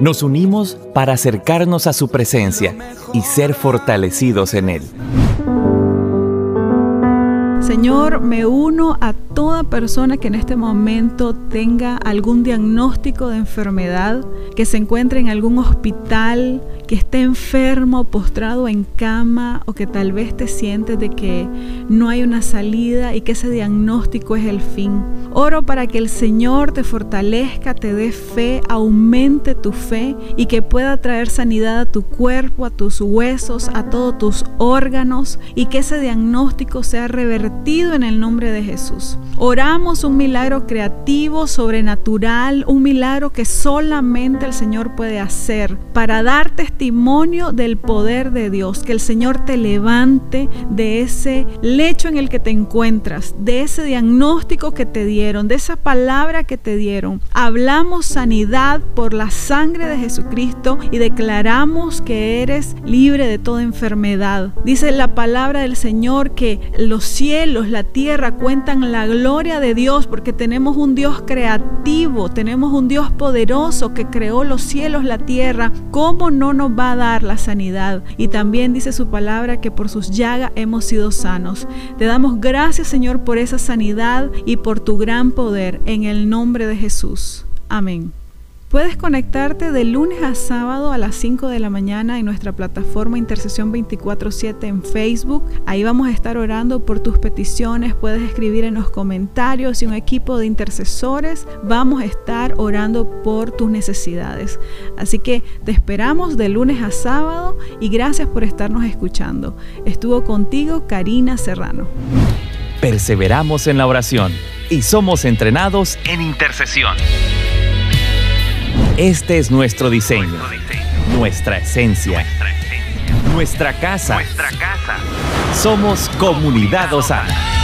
Nos unimos para acercarnos a su presencia y ser fortalecidos en Él. Señor, me uno a toda persona que en este momento tenga algún diagnóstico de enfermedad, que se encuentre en algún hospital, que esté enfermo, postrado en cama o que tal vez te sientes de que no hay una salida y que ese diagnóstico es el fin. Oro para que el Señor te fortalezca, te dé fe, aumente tu fe y que pueda traer sanidad a tu cuerpo, a tus huesos, a todos tus órganos y que ese diagnóstico sea revertido en el nombre de Jesús. Oramos un milagro creativo, sobrenatural, un milagro que solamente el Señor puede hacer para dar testimonio del poder de Dios, que el Señor te levante de ese lecho en el que te encuentras, de ese diagnóstico que te dieron, de esa palabra que te dieron. Hablamos sanidad por la sangre de Jesucristo y declaramos que eres libre de toda enfermedad. Dice la palabra del Señor que los cielos, la tierra cuentan la gloria gloria de Dios porque tenemos un Dios creativo, tenemos un Dios poderoso que creó los cielos, la tierra. ¿Cómo no nos va a dar la sanidad? Y también dice su palabra que por sus llagas hemos sido sanos. Te damos gracias Señor por esa sanidad y por tu gran poder en el nombre de Jesús. Amén. Puedes conectarte de lunes a sábado a las 5 de la mañana en nuestra plataforma Intercesión 24/7 en Facebook. Ahí vamos a estar orando por tus peticiones. Puedes escribir en los comentarios y un equipo de intercesores vamos a estar orando por tus necesidades. Así que te esperamos de lunes a sábado y gracias por estarnos escuchando. Estuvo contigo Karina Serrano. Perseveramos en la oración y somos entrenados en intercesión. Este es nuestro diseño, nuestra esencia, nuestra casa. Somos Comunidad Osana.